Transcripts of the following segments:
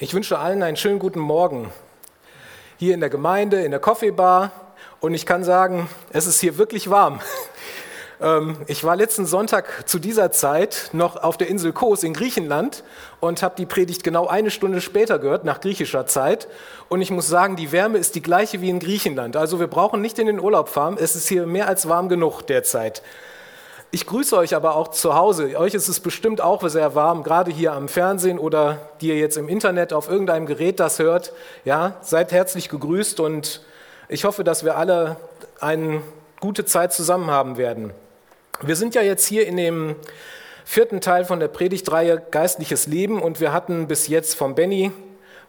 Ich wünsche allen einen schönen guten Morgen. Hier in der Gemeinde, in der Coffeebar. Und ich kann sagen, es ist hier wirklich warm. Ähm, ich war letzten Sonntag zu dieser Zeit noch auf der Insel Kos in Griechenland und habe die Predigt genau eine Stunde später gehört, nach griechischer Zeit. Und ich muss sagen, die Wärme ist die gleiche wie in Griechenland. Also wir brauchen nicht in den Urlaub fahren. Es ist hier mehr als warm genug derzeit. Ich grüße euch aber auch zu Hause. Euch ist es bestimmt auch sehr warm, gerade hier am Fernsehen oder die ihr jetzt im Internet auf irgendeinem Gerät das hört. Ja, seid herzlich gegrüßt und ich hoffe, dass wir alle eine gute Zeit zusammen haben werden. Wir sind ja jetzt hier in dem vierten Teil von der Predigtreihe Geistliches Leben und wir hatten bis jetzt vom Benny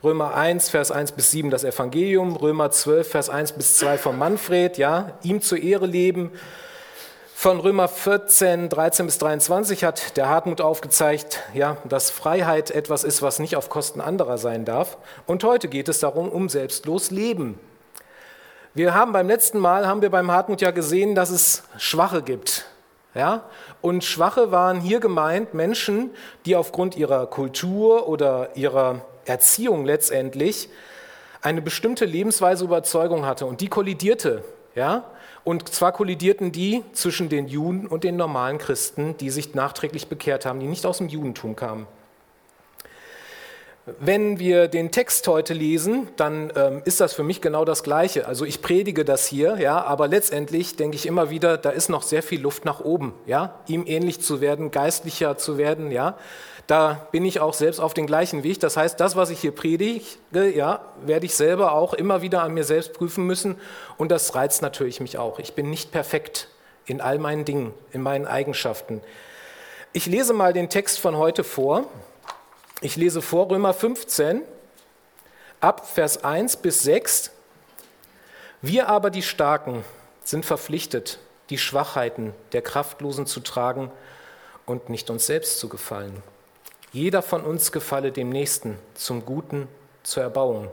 Römer 1, Vers 1 bis 7 das Evangelium, Römer 12, Vers 1 bis 2 von Manfred, ja, ihm zur Ehre leben. Von Römer 14, 13 bis 23 hat der Hartmut aufgezeigt, ja, dass Freiheit etwas ist, was nicht auf Kosten anderer sein darf. Und heute geht es darum, um selbstlos Leben. Wir haben beim letzten Mal, haben wir beim Hartmut ja gesehen, dass es Schwache gibt. Ja? Und Schwache waren hier gemeint Menschen, die aufgrund ihrer Kultur oder ihrer Erziehung letztendlich eine bestimmte Lebensweise Überzeugung hatte und die kollidierte. Ja? Und zwar kollidierten die zwischen den Juden und den normalen Christen, die sich nachträglich bekehrt haben, die nicht aus dem Judentum kamen. Wenn wir den Text heute lesen, dann ähm, ist das für mich genau das Gleiche. Also ich predige das hier, ja, aber letztendlich denke ich immer wieder, da ist noch sehr viel Luft nach oben, ja, ihm ähnlich zu werden, geistlicher zu werden, ja. Da bin ich auch selbst auf den gleichen Weg. Das heißt, das, was ich hier predige, ja, werde ich selber auch immer wieder an mir selbst prüfen müssen. Und das reizt natürlich mich auch. Ich bin nicht perfekt in all meinen Dingen, in meinen Eigenschaften. Ich lese mal den Text von heute vor. Ich lese vor Römer 15 ab Vers 1 bis 6. Wir aber die Starken sind verpflichtet, die Schwachheiten der Kraftlosen zu tragen und nicht uns selbst zu gefallen. Jeder von uns gefalle dem Nächsten zum Guten, zur Erbauung.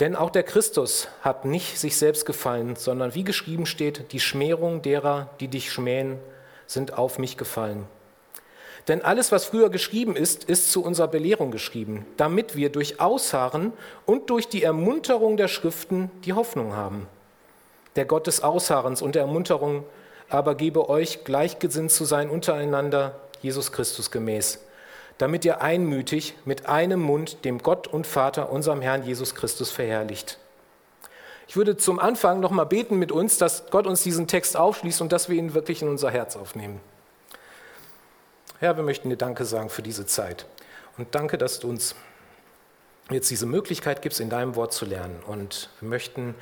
Denn auch der Christus hat nicht sich selbst gefallen, sondern wie geschrieben steht, die Schmähung derer, die dich schmähen, sind auf mich gefallen. Denn alles, was früher geschrieben ist, ist zu unserer Belehrung geschrieben, damit wir durch Ausharren und durch die Ermunterung der Schriften die Hoffnung haben. Der Gott des Ausharrens und der Ermunterung aber gebe euch, gleichgesinnt zu sein untereinander, Jesus Christus gemäß, damit ihr einmütig mit einem Mund dem Gott und Vater, unserem Herrn Jesus Christus, verherrlicht. Ich würde zum Anfang noch mal beten mit uns, dass Gott uns diesen Text aufschließt und dass wir ihn wirklich in unser Herz aufnehmen. Herr, wir möchten dir Danke sagen für diese Zeit. Und danke, dass du uns jetzt diese Möglichkeit gibst, in deinem Wort zu lernen. Und wir möchten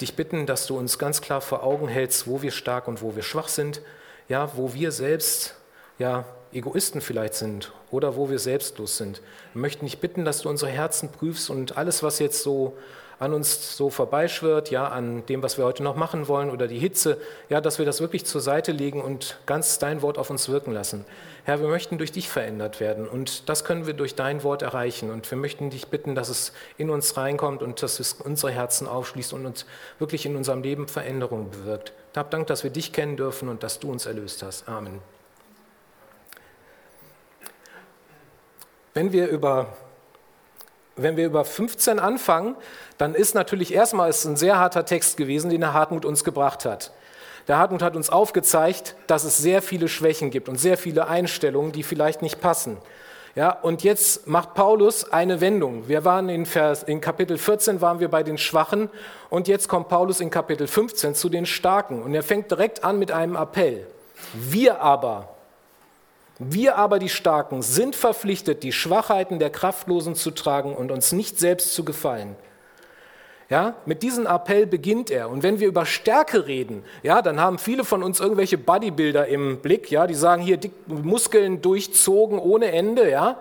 dich bitten, dass du uns ganz klar vor Augen hältst, wo wir stark und wo wir schwach sind. Ja, wo wir selbst ja, Egoisten vielleicht sind oder wo wir selbstlos sind. Wir möchten dich bitten, dass du unsere Herzen prüfst und alles, was jetzt so an uns so vorbeischwirrt, ja, an dem, was wir heute noch machen wollen oder die Hitze, ja, dass wir das wirklich zur Seite legen und ganz dein Wort auf uns wirken lassen. Herr, wir möchten durch dich verändert werden und das können wir durch dein Wort erreichen und wir möchten dich bitten, dass es in uns reinkommt und dass es unsere Herzen aufschließt und uns wirklich in unserem Leben Veränderungen bewirkt. Hab Dank, dass wir dich kennen dürfen und dass du uns erlöst hast. Amen. Wenn wir über, wenn wir über 15 anfangen, dann ist natürlich erstmal ist ein sehr harter Text gewesen, den der Hartmut uns gebracht hat. Der Hartmut hat uns aufgezeigt, dass es sehr viele Schwächen gibt und sehr viele Einstellungen, die vielleicht nicht passen. Ja, und jetzt macht Paulus eine Wendung. Wir waren in, Vers, in Kapitel 14 waren wir bei den Schwachen und jetzt kommt Paulus in Kapitel 15 zu den Starken und er fängt direkt an mit einem Appell. Wir aber, wir aber die Starken sind verpflichtet, die Schwachheiten der Kraftlosen zu tragen und uns nicht selbst zu gefallen. Ja, mit diesem Appell beginnt er. Und wenn wir über Stärke reden, ja, dann haben viele von uns irgendwelche Bodybuilder im Blick, ja, die sagen hier dick, Muskeln durchzogen ohne Ende, ja.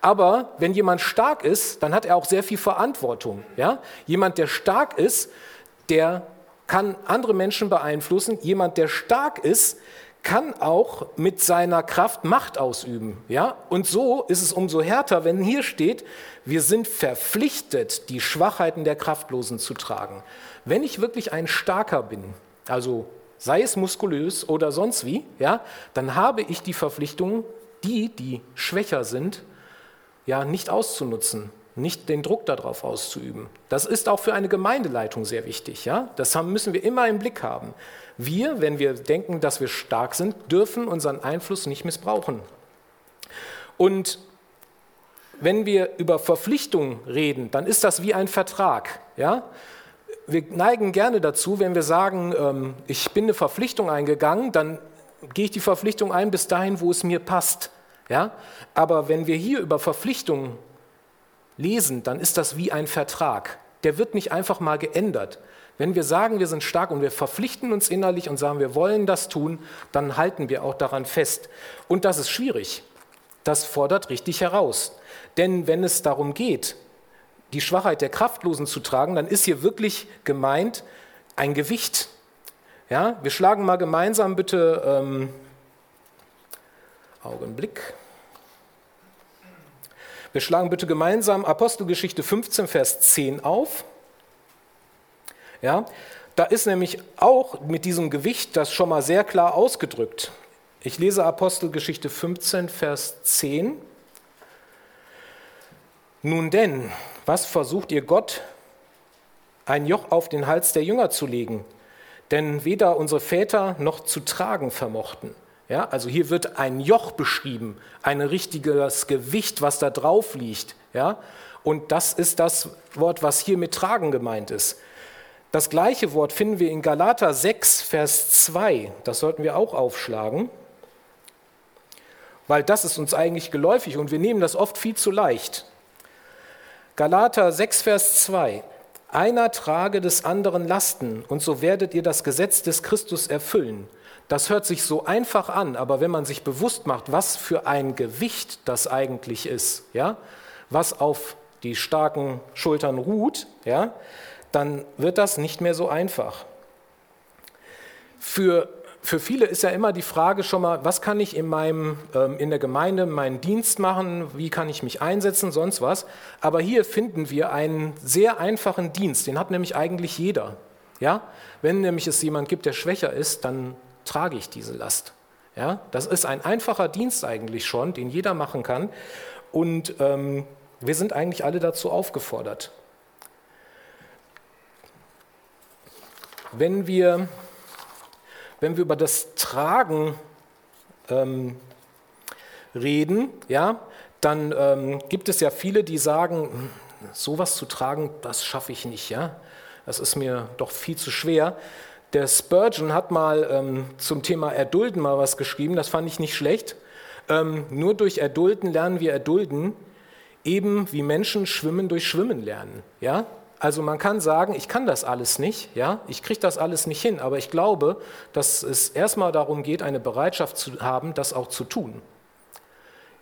Aber wenn jemand stark ist, dann hat er auch sehr viel Verantwortung, ja. Jemand, der stark ist, der kann andere Menschen beeinflussen. Jemand, der stark ist, kann auch mit seiner Kraft Macht ausüben. Ja? Und so ist es umso härter, wenn hier steht, wir sind verpflichtet, die Schwachheiten der Kraftlosen zu tragen. Wenn ich wirklich ein Starker bin, also sei es muskulös oder sonst wie, ja, dann habe ich die Verpflichtung, die, die schwächer sind, ja nicht auszunutzen, nicht den Druck darauf auszuüben. Das ist auch für eine Gemeindeleitung sehr wichtig. Ja? Das müssen wir immer im Blick haben. Wir, wenn wir denken, dass wir stark sind, dürfen unseren Einfluss nicht missbrauchen. Und wenn wir über Verpflichtung reden, dann ist das wie ein Vertrag. Ja? Wir neigen gerne dazu, wenn wir sagen, ähm, ich bin eine Verpflichtung eingegangen, dann gehe ich die Verpflichtung ein bis dahin, wo es mir passt. Ja? Aber wenn wir hier über Verpflichtungen lesen, dann ist das wie ein Vertrag. Der wird nicht einfach mal geändert. Wenn wir sagen, wir sind stark und wir verpflichten uns innerlich und sagen, wir wollen das tun, dann halten wir auch daran fest. Und das ist schwierig. Das fordert richtig heraus. Denn wenn es darum geht, die Schwachheit der Kraftlosen zu tragen, dann ist hier wirklich gemeint ein Gewicht. Ja, wir schlagen mal gemeinsam bitte ähm, Augenblick. Wir schlagen bitte gemeinsam Apostelgeschichte 15, Vers 10 auf. Ja, da ist nämlich auch mit diesem Gewicht das schon mal sehr klar ausgedrückt. Ich lese Apostelgeschichte 15, Vers 10. Nun denn, was versucht ihr Gott, ein Joch auf den Hals der Jünger zu legen? Denn weder unsere Väter noch zu tragen vermochten. Ja, also hier wird ein Joch beschrieben, ein richtiges Gewicht, was da drauf liegt. Ja, und das ist das Wort, was hier mit tragen gemeint ist. Das gleiche Wort finden wir in Galater 6, Vers 2. Das sollten wir auch aufschlagen, weil das ist uns eigentlich geläufig und wir nehmen das oft viel zu leicht. Galater 6, Vers 2. Einer trage des anderen Lasten und so werdet ihr das Gesetz des Christus erfüllen. Das hört sich so einfach an, aber wenn man sich bewusst macht, was für ein Gewicht das eigentlich ist, ja, was auf die starken Schultern ruht, ja, dann wird das nicht mehr so einfach. Für, für viele ist ja immer die Frage schon mal, was kann ich in, meinem, ähm, in der Gemeinde meinen Dienst machen, wie kann ich mich einsetzen, sonst was. Aber hier finden wir einen sehr einfachen Dienst, den hat nämlich eigentlich jeder. Ja? Wenn nämlich es jemand gibt, der schwächer ist, dann trage ich diese Last. Ja, das ist ein einfacher Dienst eigentlich schon, den jeder machen kann. Und ähm, wir sind eigentlich alle dazu aufgefordert. Wenn wir, wenn wir über das Tragen ähm, reden, ja, dann ähm, gibt es ja viele, die sagen, hm, sowas zu tragen, das schaffe ich nicht, ja. Das ist mir doch viel zu schwer. Der Spurgeon hat mal ähm, zum Thema Erdulden mal was geschrieben, das fand ich nicht schlecht. Ähm, nur durch Erdulden lernen wir Erdulden, eben wie Menschen schwimmen durch Schwimmen lernen. Ja? Also man kann sagen, ich kann das alles nicht, ja? ich kriege das alles nicht hin, aber ich glaube, dass es erstmal darum geht, eine Bereitschaft zu haben, das auch zu tun.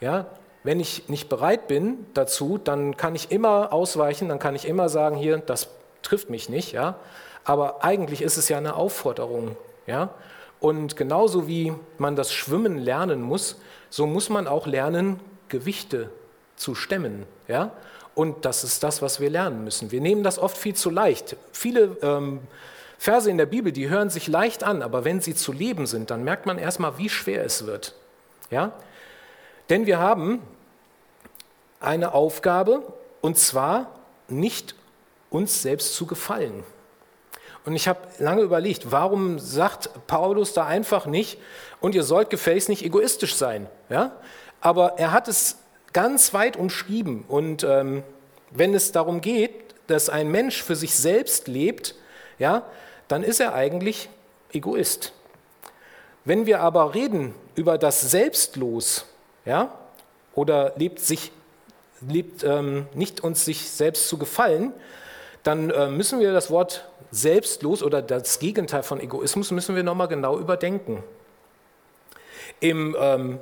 Ja? Wenn ich nicht bereit bin dazu, dann kann ich immer ausweichen, dann kann ich immer sagen, hier, das trifft mich nicht. Ja? Aber eigentlich ist es ja eine Aufforderung. Ja? Und genauso wie man das Schwimmen lernen muss, so muss man auch lernen, Gewichte zu stemmen. Ja? Und das ist das, was wir lernen müssen. Wir nehmen das oft viel zu leicht. Viele ähm, Verse in der Bibel, die hören sich leicht an, aber wenn sie zu leben sind, dann merkt man erstmal, wie schwer es wird. Ja? Denn wir haben eine Aufgabe, und zwar nicht uns selbst zu gefallen. Und ich habe lange überlegt, warum sagt Paulus da einfach nicht, und ihr sollt gefälligst nicht egoistisch sein. Ja? Aber er hat es ganz weit umschrieben. Und ähm, wenn es darum geht, dass ein Mensch für sich selbst lebt, ja, dann ist er eigentlich Egoist. Wenn wir aber reden über das Selbstlos, ja, oder lebt sich lebt ähm, nicht uns sich selbst zu gefallen, dann äh, müssen wir das Wort selbstlos oder das Gegenteil von Egoismus müssen wir nochmal genau überdenken. Im, ähm,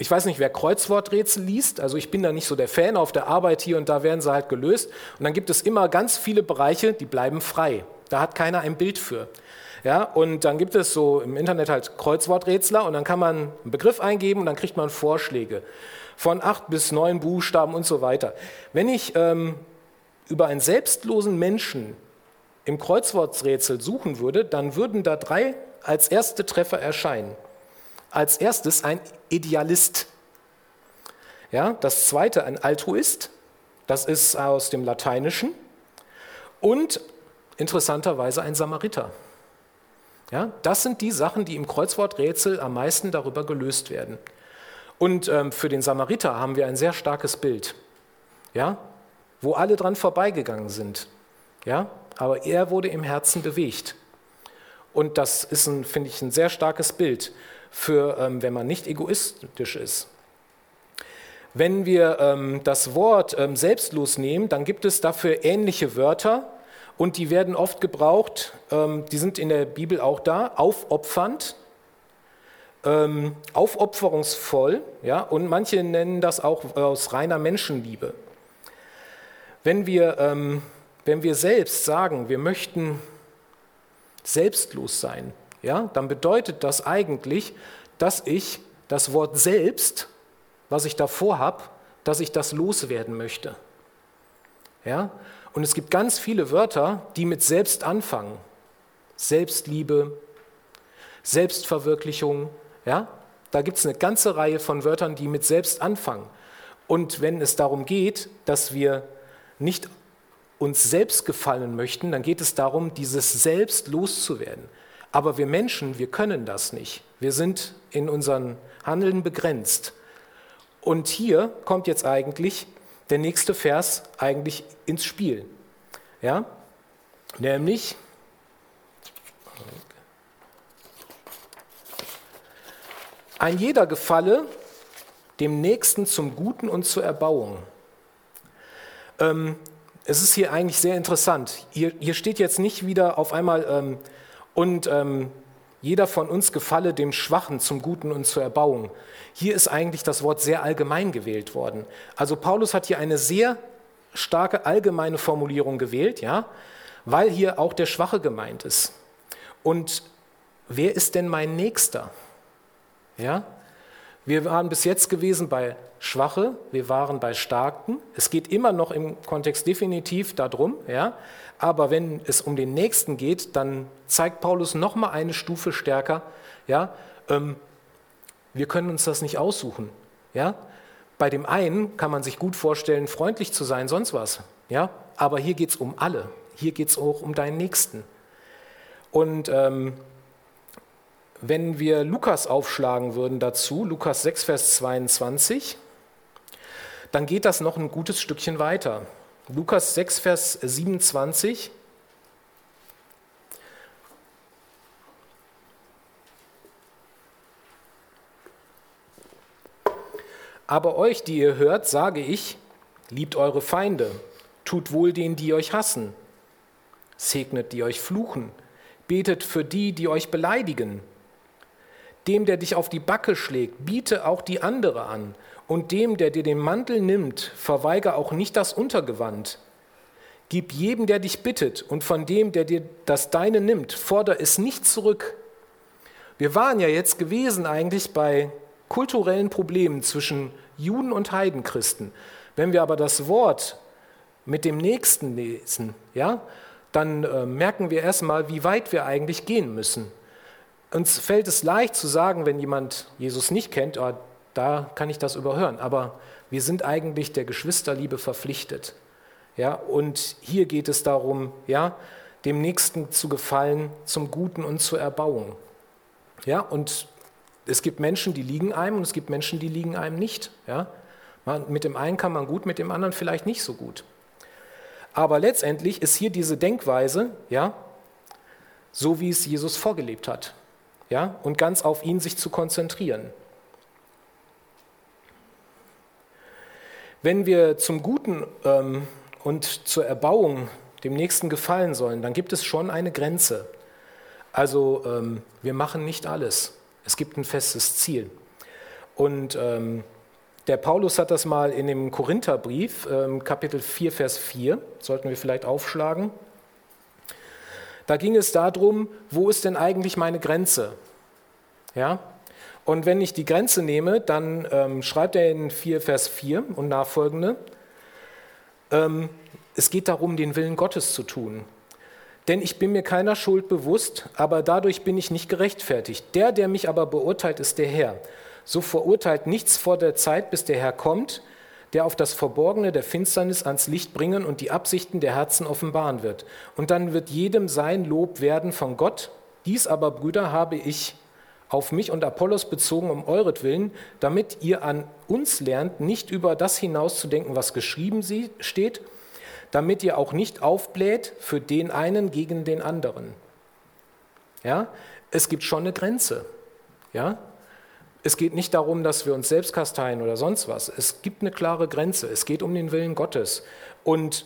ich weiß nicht, wer Kreuzworträtsel liest, also ich bin da nicht so der Fan auf der Arbeit hier und da werden sie halt gelöst. Und dann gibt es immer ganz viele Bereiche, die bleiben frei. Da hat keiner ein Bild für. Ja, und dann gibt es so im Internet halt Kreuzworträtsler und dann kann man einen Begriff eingeben und dann kriegt man Vorschläge von acht bis neun Buchstaben und so weiter. Wenn ich ähm, über einen selbstlosen Menschen im Kreuzworträtsel suchen würde, dann würden da drei als erste Treffer erscheinen. Als erstes ein Idealist. Ja, das zweite ein Altruist, das ist aus dem Lateinischen. Und interessanterweise ein Samariter. Ja, das sind die Sachen, die im Kreuzworträtsel am meisten darüber gelöst werden. Und ähm, für den Samariter haben wir ein sehr starkes Bild, ja, wo alle dran vorbeigegangen sind. Ja, aber er wurde im Herzen bewegt. Und das ist, finde ich, ein sehr starkes Bild für, ähm, wenn man nicht egoistisch ist. Wenn wir ähm, das Wort ähm, selbstlos nehmen, dann gibt es dafür ähnliche Wörter und die werden oft gebraucht, ähm, die sind in der Bibel auch da, aufopfernd, ähm, aufopferungsvoll, ja, und manche nennen das auch aus reiner Menschenliebe. Wenn wir, ähm, wenn wir selbst sagen, wir möchten selbstlos sein, ja, dann bedeutet das eigentlich, dass ich das Wort selbst, was ich davor habe, dass ich das loswerden möchte. Ja? Und es gibt ganz viele Wörter, die mit selbst anfangen. Selbstliebe, Selbstverwirklichung. Ja? Da gibt es eine ganze Reihe von Wörtern, die mit selbst anfangen. Und wenn es darum geht, dass wir nicht uns selbst gefallen möchten, dann geht es darum, dieses Selbst loszuwerden. Aber wir Menschen, wir können das nicht. Wir sind in unseren Handeln begrenzt. Und hier kommt jetzt eigentlich der nächste Vers eigentlich ins Spiel. Ja? Nämlich, ein jeder gefalle dem Nächsten zum Guten und zur Erbauung. Ähm, es ist hier eigentlich sehr interessant. Hier, hier steht jetzt nicht wieder auf einmal, ähm, und ähm, jeder von uns gefalle dem Schwachen zum Guten und zur Erbauung. Hier ist eigentlich das Wort sehr allgemein gewählt worden. Also Paulus hat hier eine sehr starke allgemeine Formulierung gewählt, ja, weil hier auch der Schwache gemeint ist. Und wer ist denn mein Nächster? Ja? Wir waren bis jetzt gewesen bei Schwache, wir waren bei Starken. Es geht immer noch im Kontext definitiv darum, ja. Aber wenn es um den Nächsten geht, dann zeigt Paulus noch mal eine Stufe stärker, ja. Ähm, wir können uns das nicht aussuchen, ja. Bei dem einen kann man sich gut vorstellen, freundlich zu sein, sonst was, ja. Aber hier geht es um alle. Hier geht es auch um deinen Nächsten. Und ähm, wenn wir Lukas aufschlagen würden dazu, Lukas 6, Vers 22, dann geht das noch ein gutes Stückchen weiter. Lukas 6, Vers 27. Aber euch, die ihr hört, sage ich, liebt eure Feinde, tut wohl denen, die euch hassen, segnet, die euch fluchen, betet für die, die euch beleidigen. Dem, der dich auf die Backe schlägt, biete auch die andere an und dem, der dir den Mantel nimmt, verweige auch nicht das Untergewand. Gib jedem, der dich bittet, und von dem, der dir das Deine nimmt, fordere es nicht zurück. Wir waren ja jetzt gewesen eigentlich bei kulturellen Problemen zwischen Juden und Heidenchristen. Wenn wir aber das Wort mit dem Nächsten lesen, ja, dann äh, merken wir erstmal, wie weit wir eigentlich gehen müssen. Uns fällt es leicht zu sagen, wenn jemand Jesus nicht kennt, oh, da kann ich das überhören. Aber wir sind eigentlich der Geschwisterliebe verpflichtet. Ja, und hier geht es darum, ja, dem Nächsten zu gefallen, zum Guten und zur Erbauung. Ja, und es gibt Menschen, die liegen einem und es gibt Menschen, die liegen einem nicht. Ja. Man, mit dem einen kann man gut, mit dem anderen vielleicht nicht so gut. Aber letztendlich ist hier diese Denkweise, ja, so wie es Jesus vorgelebt hat, ja, und ganz auf ihn sich zu konzentrieren. Wenn wir zum Guten ähm, und zur Erbauung dem Nächsten gefallen sollen, dann gibt es schon eine Grenze. Also ähm, wir machen nicht alles. Es gibt ein festes Ziel. Und ähm, der Paulus hat das mal in dem Korintherbrief, ähm, Kapitel 4, Vers 4, sollten wir vielleicht aufschlagen. Da ging es darum, wo ist denn eigentlich meine Grenze? Ja? Und wenn ich die Grenze nehme, dann ähm, schreibt er in 4, Vers 4 und nachfolgende, ähm, es geht darum, den Willen Gottes zu tun. Denn ich bin mir keiner Schuld bewusst, aber dadurch bin ich nicht gerechtfertigt. Der, der mich aber beurteilt, ist der Herr. so verurteilt nichts vor der Zeit, bis der Herr kommt, der auf das Verborgene der Finsternis ans Licht bringen und die Absichten der Herzen offenbaren wird. Und dann wird jedem sein Lob werden von Gott. Dies aber, Brüder, habe ich auf mich und Apollos bezogen um euretwillen, damit ihr an uns lernt, nicht über das hinauszudenken, was geschrieben steht, damit ihr auch nicht aufbläht für den einen gegen den anderen. Ja, es gibt schon eine Grenze. Ja, es geht nicht darum, dass wir uns selbst kasteien oder sonst was. Es gibt eine klare Grenze. Es geht um den Willen Gottes. Und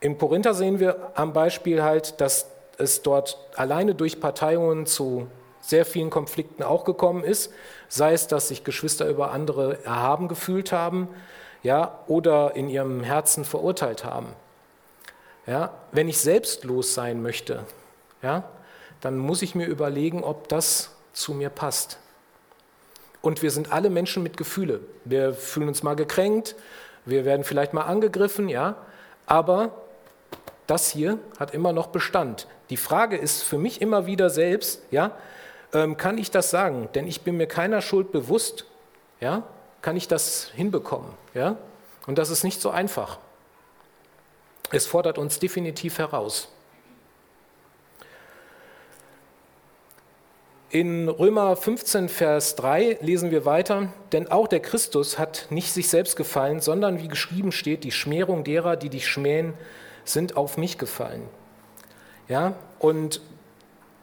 im Korinther sehen wir am Beispiel halt, dass es dort alleine durch Parteiungen zu sehr vielen Konflikten auch gekommen ist, sei es, dass sich Geschwister über andere erhaben gefühlt haben, ja, oder in ihrem Herzen verurteilt haben. Ja, wenn ich selbstlos sein möchte, ja, dann muss ich mir überlegen, ob das zu mir passt. Und wir sind alle Menschen mit Gefühle. Wir fühlen uns mal gekränkt, wir werden vielleicht mal angegriffen, ja, aber das hier hat immer noch Bestand. Die Frage ist für mich immer wieder selbst, ja, ähm, kann ich das sagen? Denn ich bin mir keiner Schuld bewusst, ja, kann ich das hinbekommen, ja? Und das ist nicht so einfach. Es fordert uns definitiv heraus. In Römer 15, Vers 3 lesen wir weiter, denn auch der Christus hat nicht sich selbst gefallen, sondern wie geschrieben steht, die Schmähung derer, die dich schmähen, sind auf mich gefallen. Ja, und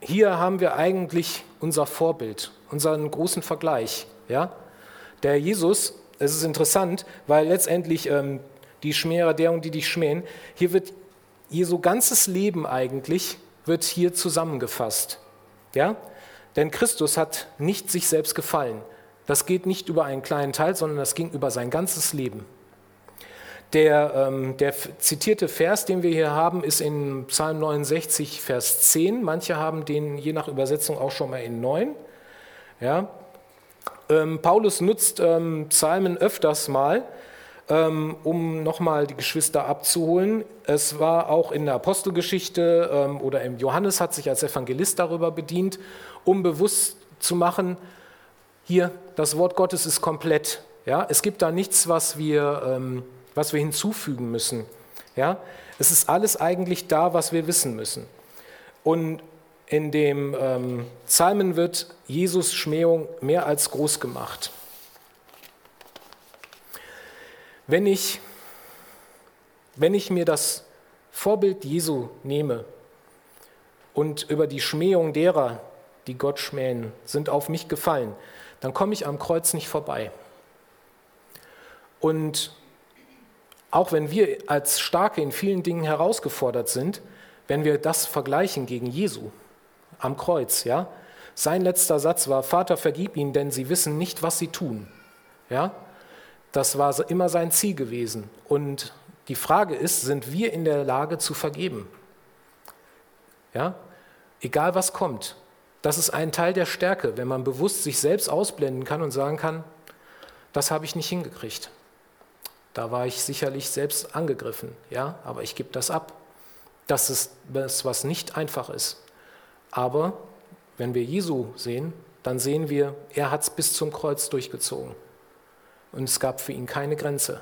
hier haben wir eigentlich unser Vorbild, unseren großen Vergleich. Ja? Der Jesus, es ist interessant, weil letztendlich ähm, die Schmäher der und die dich schmähen, hier wird Jesu ganzes Leben eigentlich wird hier zusammengefasst. Ja? Denn Christus hat nicht sich selbst gefallen. Das geht nicht über einen kleinen Teil, sondern das ging über sein ganzes Leben. Der, ähm, der zitierte Vers, den wir hier haben, ist in Psalm 69, Vers 10. Manche haben den je nach Übersetzung auch schon mal in 9. Ja. Ähm, Paulus nutzt ähm, Psalmen öfters mal, ähm, um nochmal die Geschwister abzuholen. Es war auch in der Apostelgeschichte ähm, oder im Johannes hat sich als Evangelist darüber bedient um bewusst zu machen, hier, das Wort Gottes ist komplett. Ja? Es gibt da nichts, was wir, ähm, was wir hinzufügen müssen. Ja? Es ist alles eigentlich da, was wir wissen müssen. Und in dem ähm, Psalmen wird Jesus Schmähung mehr als groß gemacht. Wenn ich, wenn ich mir das Vorbild Jesu nehme und über die Schmähung derer, die Gott schmähen, sind auf mich gefallen, dann komme ich am Kreuz nicht vorbei. Und auch wenn wir als Starke in vielen Dingen herausgefordert sind, wenn wir das vergleichen gegen Jesu am Kreuz, ja, sein letzter Satz war: Vater, vergib ihnen, denn sie wissen nicht, was sie tun. Ja, das war immer sein Ziel gewesen. Und die Frage ist: Sind wir in der Lage zu vergeben? Ja, egal was kommt. Das ist ein Teil der Stärke, wenn man bewusst sich selbst ausblenden kann und sagen kann, das habe ich nicht hingekriegt. Da war ich sicherlich selbst angegriffen, ja, aber ich gebe das ab. Das ist das, was nicht einfach ist. Aber wenn wir Jesu sehen, dann sehen wir, er hat es bis zum Kreuz durchgezogen. Und es gab für ihn keine Grenze.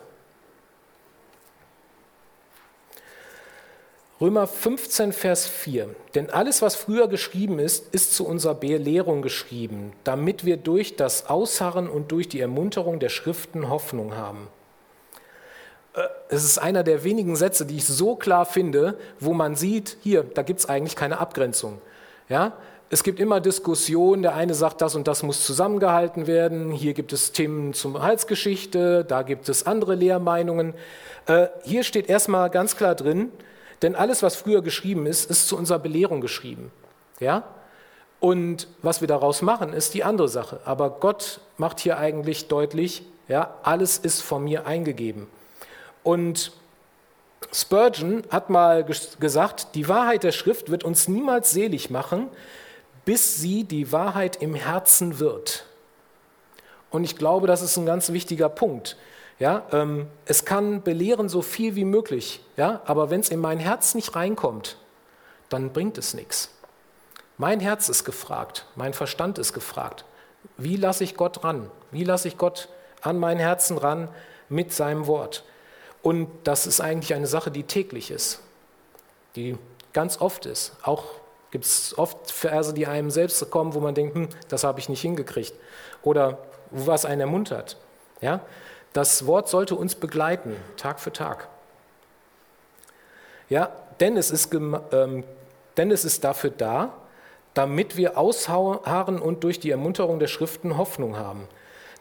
Römer 15, Vers 4. Denn alles, was früher geschrieben ist, ist zu unserer Belehrung geschrieben, damit wir durch das Ausharren und durch die Ermunterung der Schriften Hoffnung haben. Äh, es ist einer der wenigen Sätze, die ich so klar finde, wo man sieht, hier, da gibt es eigentlich keine Abgrenzung. Ja? Es gibt immer Diskussionen, der eine sagt, das und das muss zusammengehalten werden, hier gibt es Themen zur Heilsgeschichte, da gibt es andere Lehrmeinungen. Äh, hier steht erstmal ganz klar drin, denn alles, was früher geschrieben ist, ist zu unserer Belehrung geschrieben. Ja? Und was wir daraus machen, ist die andere Sache. Aber Gott macht hier eigentlich deutlich, ja, alles ist von mir eingegeben. Und Spurgeon hat mal gesagt, die Wahrheit der Schrift wird uns niemals selig machen, bis sie die Wahrheit im Herzen wird. Und ich glaube, das ist ein ganz wichtiger Punkt. Ja, ähm, es kann belehren so viel wie möglich, ja, aber wenn es in mein Herz nicht reinkommt, dann bringt es nichts. Mein Herz ist gefragt, mein Verstand ist gefragt. Wie lasse ich Gott ran? Wie lasse ich Gott an mein Herzen ran mit seinem Wort? Und das ist eigentlich eine Sache, die täglich ist, die ganz oft ist. Auch gibt es oft Verse, die einem selbst kommen, wo man denkt, hm, das habe ich nicht hingekriegt. Oder was einen ermuntert. Ja? Das Wort sollte uns begleiten, Tag für Tag. Ja, denn es ist, ähm, denn es ist dafür da, damit wir ausharren und durch die Ermunterung der Schriften Hoffnung haben.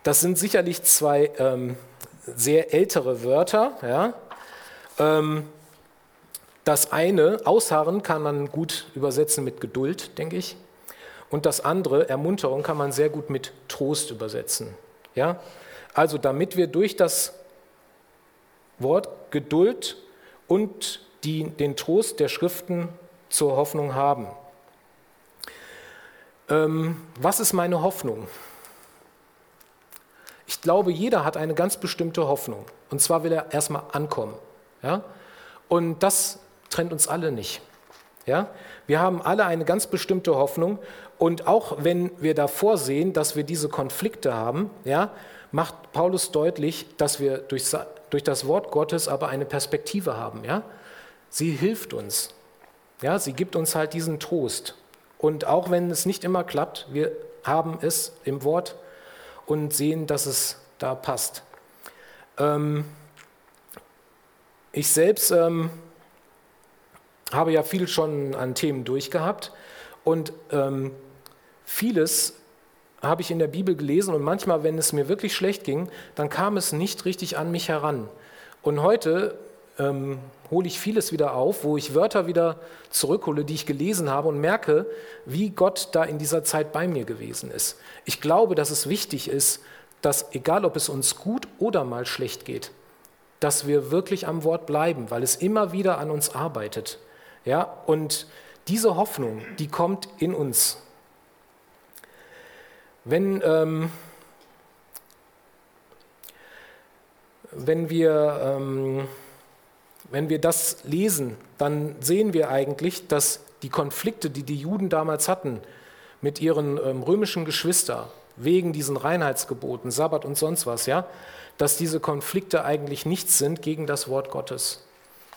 Das sind sicherlich zwei ähm, sehr ältere Wörter. Ja? Ähm, das eine, ausharren, kann man gut übersetzen mit Geduld, denke ich. Und das andere, Ermunterung, kann man sehr gut mit Trost übersetzen. Ja? Also damit wir durch das Wort Geduld und die, den Trost der Schriften zur Hoffnung haben. Ähm, was ist meine Hoffnung? Ich glaube, jeder hat eine ganz bestimmte Hoffnung. Und zwar will er erstmal ankommen. Ja? Und das trennt uns alle nicht. Ja? Wir haben alle eine ganz bestimmte Hoffnung. Und auch wenn wir davor sehen, dass wir diese Konflikte haben, ja, macht Paulus deutlich, dass wir durch, durch das Wort Gottes aber eine Perspektive haben. Ja? Sie hilft uns. Ja? Sie gibt uns halt diesen Trost. Und auch wenn es nicht immer klappt, wir haben es im Wort und sehen, dass es da passt. Ähm, ich selbst ähm, habe ja viel schon an Themen durchgehabt und ähm, vieles habe ich in der Bibel gelesen und manchmal, wenn es mir wirklich schlecht ging, dann kam es nicht richtig an mich heran. Und heute ähm, hole ich vieles wieder auf, wo ich Wörter wieder zurückhole, die ich gelesen habe und merke, wie Gott da in dieser Zeit bei mir gewesen ist. Ich glaube, dass es wichtig ist, dass egal ob es uns gut oder mal schlecht geht, dass wir wirklich am Wort bleiben, weil es immer wieder an uns arbeitet. Ja, und diese Hoffnung, die kommt in uns. Wenn, ähm, wenn, wir, ähm, wenn wir das lesen, dann sehen wir eigentlich, dass die Konflikte, die die Juden damals hatten mit ihren ähm, römischen Geschwistern, wegen diesen Reinheitsgeboten, Sabbat und sonst was, ja, dass diese Konflikte eigentlich nichts sind gegen das Wort Gottes.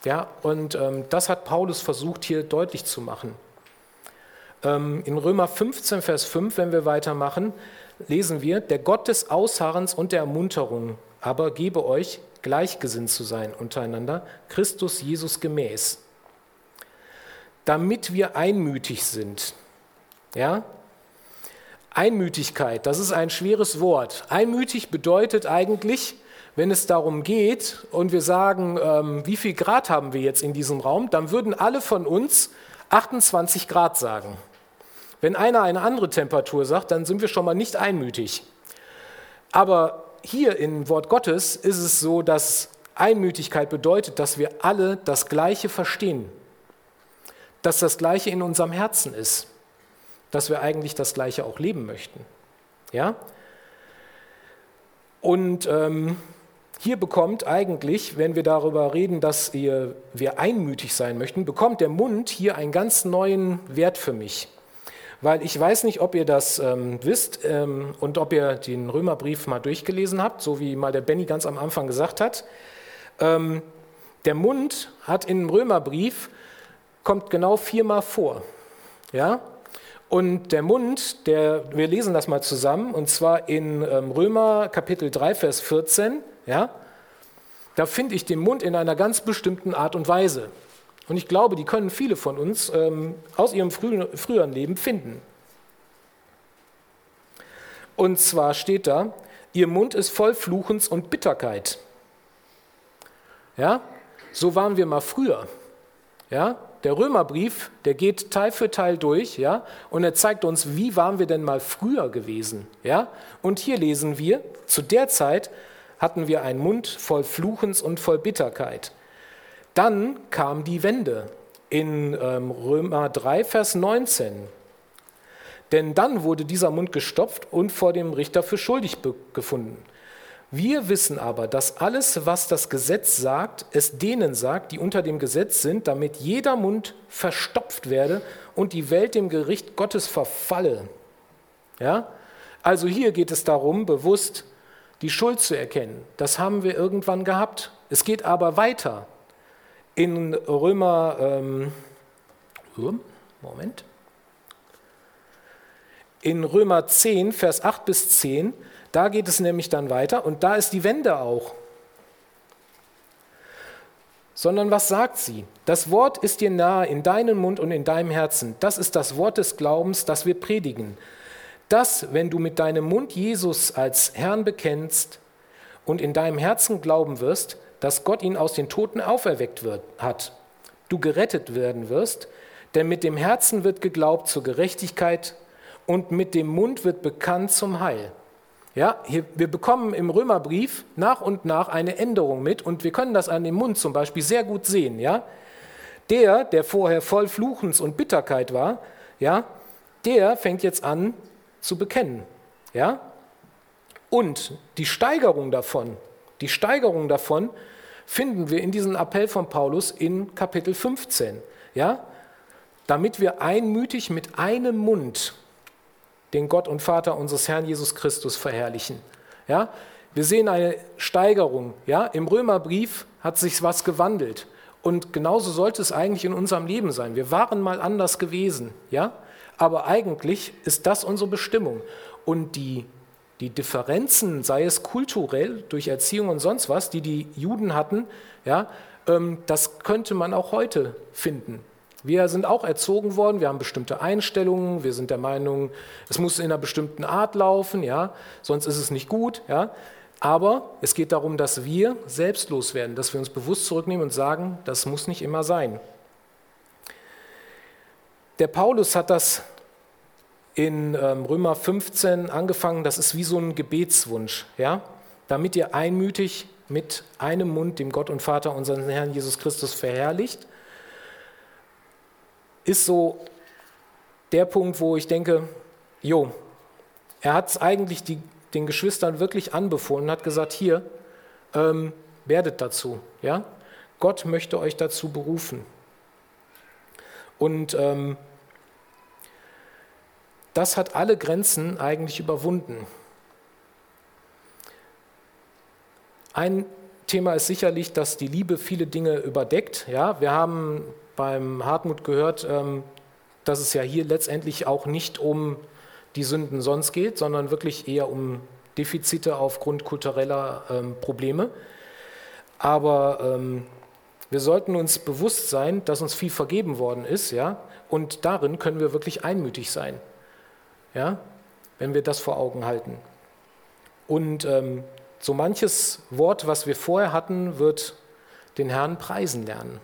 Ja, und ähm, das hat Paulus versucht hier deutlich zu machen. Ähm, in Römer 15, Vers 5, wenn wir weitermachen, lesen wir, der Gott des Ausharrens und der Ermunterung aber gebe euch, gleichgesinnt zu sein untereinander, Christus Jesus gemäß, damit wir einmütig sind. Ja? Einmütigkeit, das ist ein schweres Wort. Einmütig bedeutet eigentlich, wenn es darum geht und wir sagen, ähm, wie viel Grad haben wir jetzt in diesem Raum, dann würden alle von uns 28 Grad sagen. Wenn einer eine andere Temperatur sagt, dann sind wir schon mal nicht einmütig. Aber hier im Wort Gottes ist es so, dass Einmütigkeit bedeutet, dass wir alle das Gleiche verstehen, dass das Gleiche in unserem Herzen ist, dass wir eigentlich das Gleiche auch leben möchten. Ja? Und ähm, hier bekommt eigentlich, wenn wir darüber reden, dass wir, wir einmütig sein möchten, bekommt der Mund hier einen ganz neuen Wert für mich. Weil ich weiß nicht, ob ihr das ähm, wisst ähm, und ob ihr den Römerbrief mal durchgelesen habt, so wie mal der Benny ganz am Anfang gesagt hat. Ähm, der Mund hat im Römerbrief, kommt genau viermal vor. Ja? Und der Mund, der, wir lesen das mal zusammen, und zwar in ähm, Römer Kapitel 3, Vers 14, ja, da finde ich den Mund in einer ganz bestimmten Art und Weise. Und ich glaube, die können viele von uns ähm, aus ihrem frühen, früheren Leben finden. Und zwar steht da, ihr Mund ist voll Fluchens und Bitterkeit. Ja, so waren wir mal früher. Ja, der Römerbrief, der geht Teil für Teil durch, ja, und er zeigt uns, wie waren wir denn mal früher gewesen, ja? Und hier lesen wir, zu der Zeit hatten wir einen Mund voll Fluchens und voll Bitterkeit. Dann kam die Wende in ähm, Römer 3, Vers 19. Denn dann wurde dieser Mund gestopft und vor dem Richter für schuldig gefunden. Wir wissen aber, dass alles, was das Gesetz sagt, es denen sagt, die unter dem Gesetz sind, damit jeder Mund verstopft werde und die Welt dem Gericht Gottes verfalle. Ja? Also hier geht es darum, bewusst die Schuld zu erkennen. Das haben wir irgendwann gehabt. Es geht aber weiter. In Römer, ähm, Moment, in Römer 10, Vers 8 bis 10, da geht es nämlich dann weiter und da ist die Wende auch. Sondern was sagt sie? Das Wort ist dir nahe in deinem Mund und in deinem Herzen. Das ist das Wort des Glaubens, das wir predigen. Dass, wenn du mit deinem Mund Jesus als Herrn bekennst und in deinem Herzen glauben wirst, dass Gott ihn aus den Toten auferweckt wird, hat, du gerettet werden wirst, denn mit dem Herzen wird geglaubt zur Gerechtigkeit und mit dem Mund wird bekannt zum Heil. Ja, hier, wir bekommen im Römerbrief nach und nach eine Änderung mit und wir können das an dem Mund zum Beispiel sehr gut sehen. Ja? Der, der vorher voll Fluchens und Bitterkeit war, ja, der fängt jetzt an zu bekennen. Ja? Und die Steigerung davon, die Steigerung davon finden wir in diesem Appell von Paulus in Kapitel 15. Ja? Damit wir einmütig mit einem Mund den Gott und Vater unseres Herrn Jesus Christus verherrlichen. Ja? Wir sehen eine Steigerung. Ja? Im Römerbrief hat sich was gewandelt. Und genauso sollte es eigentlich in unserem Leben sein. Wir waren mal anders gewesen. Ja? Aber eigentlich ist das unsere Bestimmung. Und die, die Differenzen, sei es kulturell, durch Erziehung und sonst was, die die Juden hatten, ja, ähm, das könnte man auch heute finden. Wir sind auch erzogen worden, wir haben bestimmte Einstellungen, wir sind der Meinung, es muss in einer bestimmten Art laufen, ja, sonst ist es nicht gut, ja. Aber es geht darum, dass wir selbstlos werden, dass wir uns bewusst zurücknehmen und sagen, das muss nicht immer sein. Der Paulus hat das in ähm, Römer 15 angefangen, das ist wie so ein Gebetswunsch, ja, damit ihr einmütig mit einem Mund dem Gott und Vater unseren Herrn Jesus Christus verherrlicht ist so der Punkt, wo ich denke, jo, er hat es eigentlich die, den Geschwistern wirklich anbefohlen hat gesagt, hier, ähm, werdet dazu. Ja? Gott möchte euch dazu berufen. Und ähm, das hat alle Grenzen eigentlich überwunden. Ein Thema ist sicherlich, dass die Liebe viele Dinge überdeckt. Ja, wir haben beim Hartmut gehört, ähm, dass es ja hier letztendlich auch nicht um die Sünden sonst geht, sondern wirklich eher um Defizite aufgrund kultureller ähm, Probleme. Aber ähm, wir sollten uns bewusst sein, dass uns viel vergeben worden ist, ja, und darin können wir wirklich einmütig sein, ja, wenn wir das vor Augen halten. Und ähm, so manches Wort, was wir vorher hatten, wird den Herrn preisen lernen.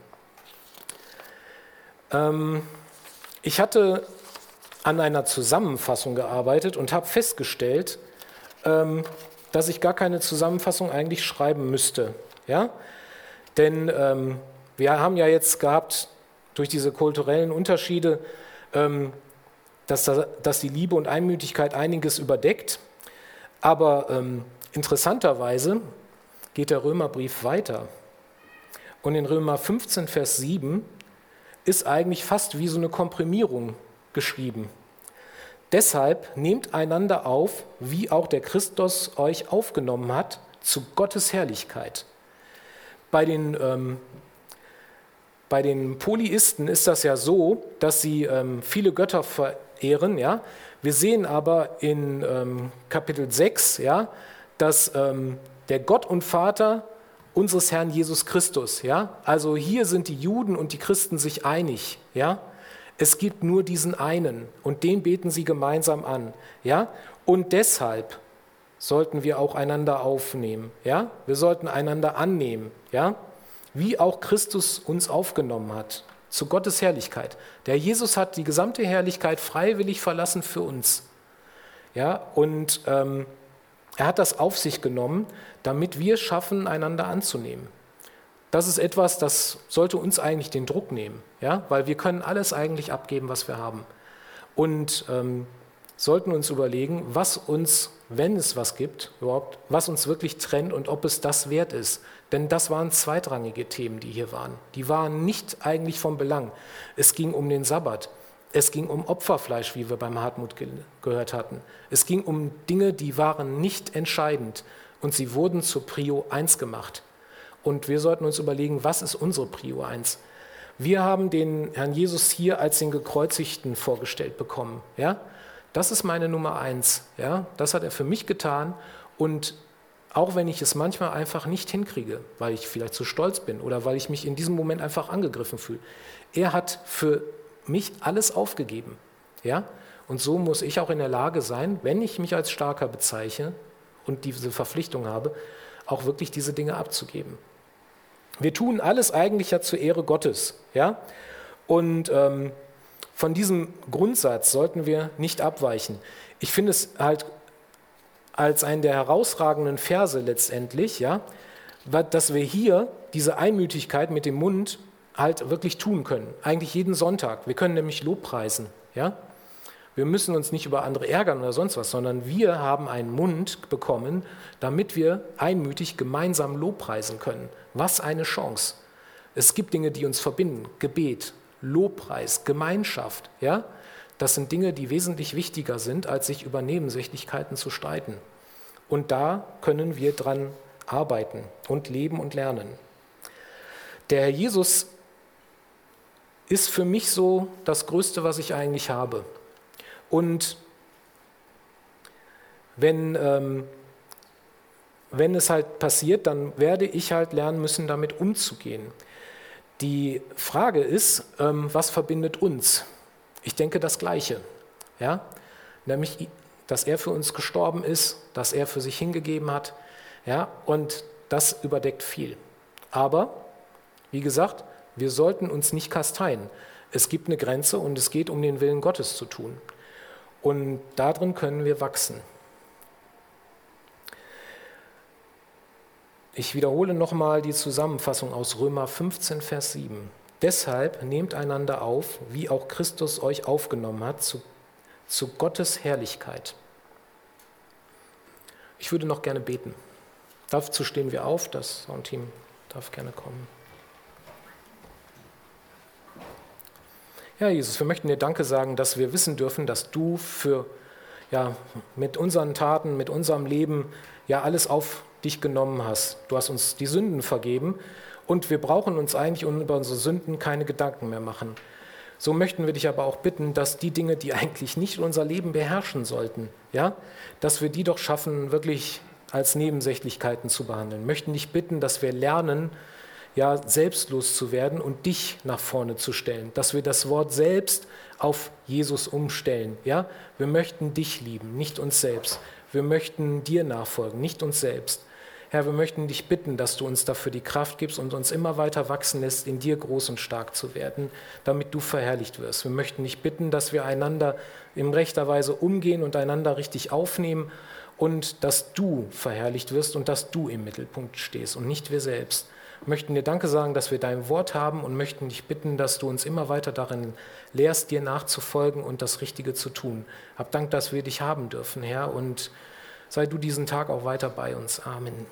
Ähm, ich hatte an einer Zusammenfassung gearbeitet und habe festgestellt, ähm, dass ich gar keine Zusammenfassung eigentlich schreiben müsste. Ja? Denn ähm, wir haben ja jetzt gehabt, durch diese kulturellen Unterschiede, ähm, dass, da, dass, die Liebe und Einmütigkeit einiges überdeckt. Aber ähm, interessanterweise geht der Römerbrief weiter. Und in Römer 15, Vers 7 ist eigentlich fast wie so eine Komprimierung geschrieben. Deshalb nehmt einander auf, wie auch der Christus euch aufgenommen hat, zu Gottes Herrlichkeit. Bei den, ähm, bei den Polyisten ist das ja so, dass sie ähm, viele Götter verehren. Ja? Wir sehen aber in ähm, Kapitel 6, ja, dass ähm, der Gott und Vater unseres Herrn Jesus Christus. Ja? Also hier sind die Juden und die Christen sich einig. Ja? Es gibt nur diesen einen und den beten sie gemeinsam an. Ja? Und deshalb sollten wir auch einander aufnehmen. Ja? Wir sollten einander annehmen. Ja? Wie auch Christus uns aufgenommen hat. Zu Gottes Herrlichkeit. Der Jesus hat die gesamte Herrlichkeit freiwillig verlassen für uns. Ja? Und ähm, er hat das auf sich genommen, damit wir schaffen, einander anzunehmen. Das ist etwas, das sollte uns eigentlich den Druck nehmen, ja? weil wir können alles eigentlich abgeben, was wir haben. Und ähm, sollten uns überlegen, was uns, wenn es was gibt, überhaupt, was uns wirklich trennt und ob es das wert ist. Denn das waren zweitrangige Themen, die hier waren. Die waren nicht eigentlich vom Belang. Es ging um den Sabbat. Es ging um Opferfleisch, wie wir beim Hartmut ge gehört hatten. Es ging um Dinge, die waren nicht entscheidend und sie wurden zur Prio 1 gemacht. Und wir sollten uns überlegen, was ist unsere Prio 1? Wir haben den Herrn Jesus hier als den Gekreuzigten vorgestellt bekommen. Ja? Das ist meine Nummer 1. Ja? Das hat er für mich getan. Und auch wenn ich es manchmal einfach nicht hinkriege, weil ich vielleicht zu stolz bin oder weil ich mich in diesem Moment einfach angegriffen fühle, er hat für mich alles aufgegeben. Ja? Und so muss ich auch in der Lage sein, wenn ich mich als starker bezeichne und diese Verpflichtung habe, auch wirklich diese Dinge abzugeben. Wir tun alles eigentlich ja zur Ehre Gottes. Ja? Und ähm, von diesem Grundsatz sollten wir nicht abweichen. Ich finde es halt als einen der herausragenden Verse letztendlich, ja, dass wir hier diese Einmütigkeit mit dem Mund halt wirklich tun können. Eigentlich jeden Sonntag. Wir können nämlich Lobpreisen. Ja? Wir müssen uns nicht über andere ärgern oder sonst was, sondern wir haben einen Mund bekommen, damit wir einmütig gemeinsam Lobpreisen können. Was eine Chance. Es gibt Dinge, die uns verbinden. Gebet, Lobpreis, Gemeinschaft. Ja? Das sind Dinge, die wesentlich wichtiger sind, als sich über Nebensächlichkeiten zu streiten. Und da können wir dran arbeiten und leben und lernen. Der Herr Jesus ist für mich so das Größte, was ich eigentlich habe. Und wenn, ähm, wenn es halt passiert, dann werde ich halt lernen müssen, damit umzugehen. Die Frage ist, ähm, was verbindet uns? Ich denke das Gleiche. Ja? Nämlich, dass er für uns gestorben ist, dass er für sich hingegeben hat. Ja? Und das überdeckt viel. Aber, wie gesagt, wir sollten uns nicht kasteien. Es gibt eine Grenze und es geht um den Willen Gottes zu tun. Und darin können wir wachsen. Ich wiederhole nochmal die Zusammenfassung aus Römer 15, Vers 7. Deshalb nehmt einander auf, wie auch Christus euch aufgenommen hat, zu, zu Gottes Herrlichkeit. Ich würde noch gerne beten. Dazu stehen wir auf, das Soundteam darf gerne kommen. Ja, Jesus, wir möchten dir Danke sagen, dass wir wissen dürfen, dass du für, ja, mit unseren Taten, mit unserem Leben ja alles auf dich genommen hast. Du hast uns die Sünden vergeben und wir brauchen uns eigentlich über unsere Sünden keine Gedanken mehr machen. So möchten wir dich aber auch bitten, dass die Dinge, die eigentlich nicht unser Leben beherrschen sollten, ja, dass wir die doch schaffen, wirklich als Nebensächlichkeiten zu behandeln. Möchten dich bitten, dass wir lernen, ja, selbstlos zu werden und dich nach vorne zu stellen, dass wir das Wort selbst auf Jesus umstellen. Ja? Wir möchten dich lieben, nicht uns selbst. Wir möchten dir nachfolgen, nicht uns selbst. Herr, wir möchten dich bitten, dass du uns dafür die Kraft gibst und uns immer weiter wachsen lässt, in dir groß und stark zu werden, damit du verherrlicht wirst. Wir möchten dich bitten, dass wir einander in rechter Weise umgehen und einander richtig aufnehmen und dass du verherrlicht wirst und dass du im Mittelpunkt stehst und nicht wir selbst möchten dir Danke sagen, dass wir dein Wort haben und möchten dich bitten, dass du uns immer weiter darin lehrst, dir nachzufolgen und das Richtige zu tun. Hab Dank, dass wir dich haben dürfen, Herr, und sei du diesen Tag auch weiter bei uns. Amen.